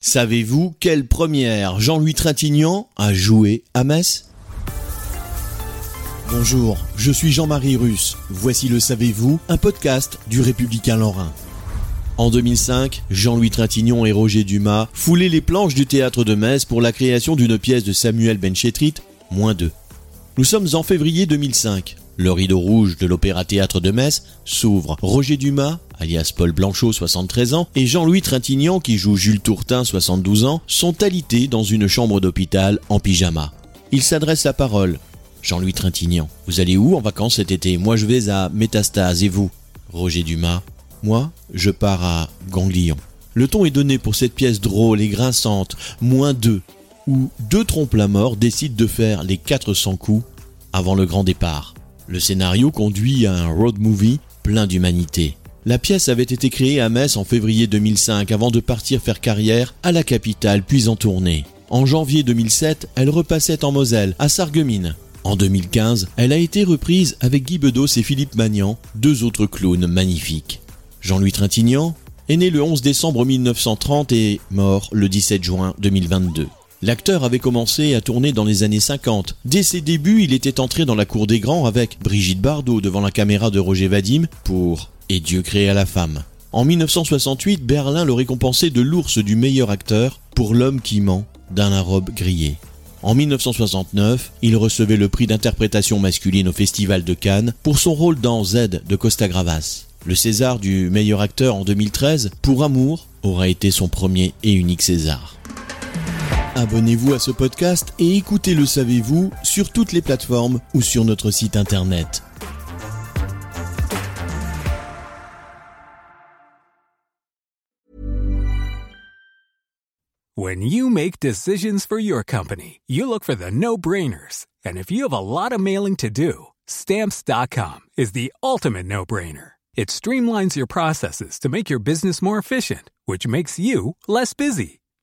Savez-vous quelle première Jean-Louis Trintignant a joué à Metz? Bonjour, je suis Jean-Marie Russe. Voici le Savez-vous, un podcast du Républicain Lorrain. En 2005, Jean-Louis Trintignant et Roger Dumas foulaient les planches du théâtre de Metz pour la création d'une pièce de Samuel Benchetrit, moins 2. Nous sommes en février 2005. Le rideau rouge de l'Opéra Théâtre de Metz s'ouvre. Roger Dumas, alias Paul Blanchot, 73 ans, et Jean-Louis Trintignant, qui joue Jules Tourtin, 72 ans, sont alités dans une chambre d'hôpital en pyjama. Ils s'adressent la parole. Jean-Louis Trintignant, vous allez où en vacances cet été? Moi je vais à Métastase et vous? Roger Dumas, moi je pars à Ganglion. Le ton est donné pour cette pièce drôle et grinçante, moins deux, où deux trompes-la-mort décident de faire les 400 coups avant le grand départ. Le scénario conduit à un road movie plein d'humanité. La pièce avait été créée à Metz en février 2005 avant de partir faire carrière à la capitale puis en tournée. En janvier 2007, elle repassait en Moselle, à Sarreguemines. En 2015, elle a été reprise avec Guy Bedos et Philippe Magnan, deux autres clowns magnifiques. Jean-Louis Trintignant est né le 11 décembre 1930 et mort le 17 juin 2022. L'acteur avait commencé à tourner dans les années 50. Dès ses débuts, il était entré dans la cour des grands avec Brigitte Bardot devant la caméra de Roger Vadim pour Et Dieu créa la femme. En 1968, Berlin le récompensait de l'ours du meilleur acteur pour L'homme qui ment d'Alain Robe grillé. En 1969, il recevait le prix d'interprétation masculine au Festival de Cannes pour son rôle dans Z de Costa Gravas. Le César du meilleur acteur en 2013, pour Amour, aura été son premier et unique César. Abonnez-vous à ce podcast et écoutez Le Savez-vous sur toutes les plateformes ou sur notre site internet. When you make decisions for your company, you look for the no-brainers. And if you have a lot of mailing to do, stamps.com is the ultimate no-brainer. It streamlines your processes to make your business more efficient, which makes you less busy.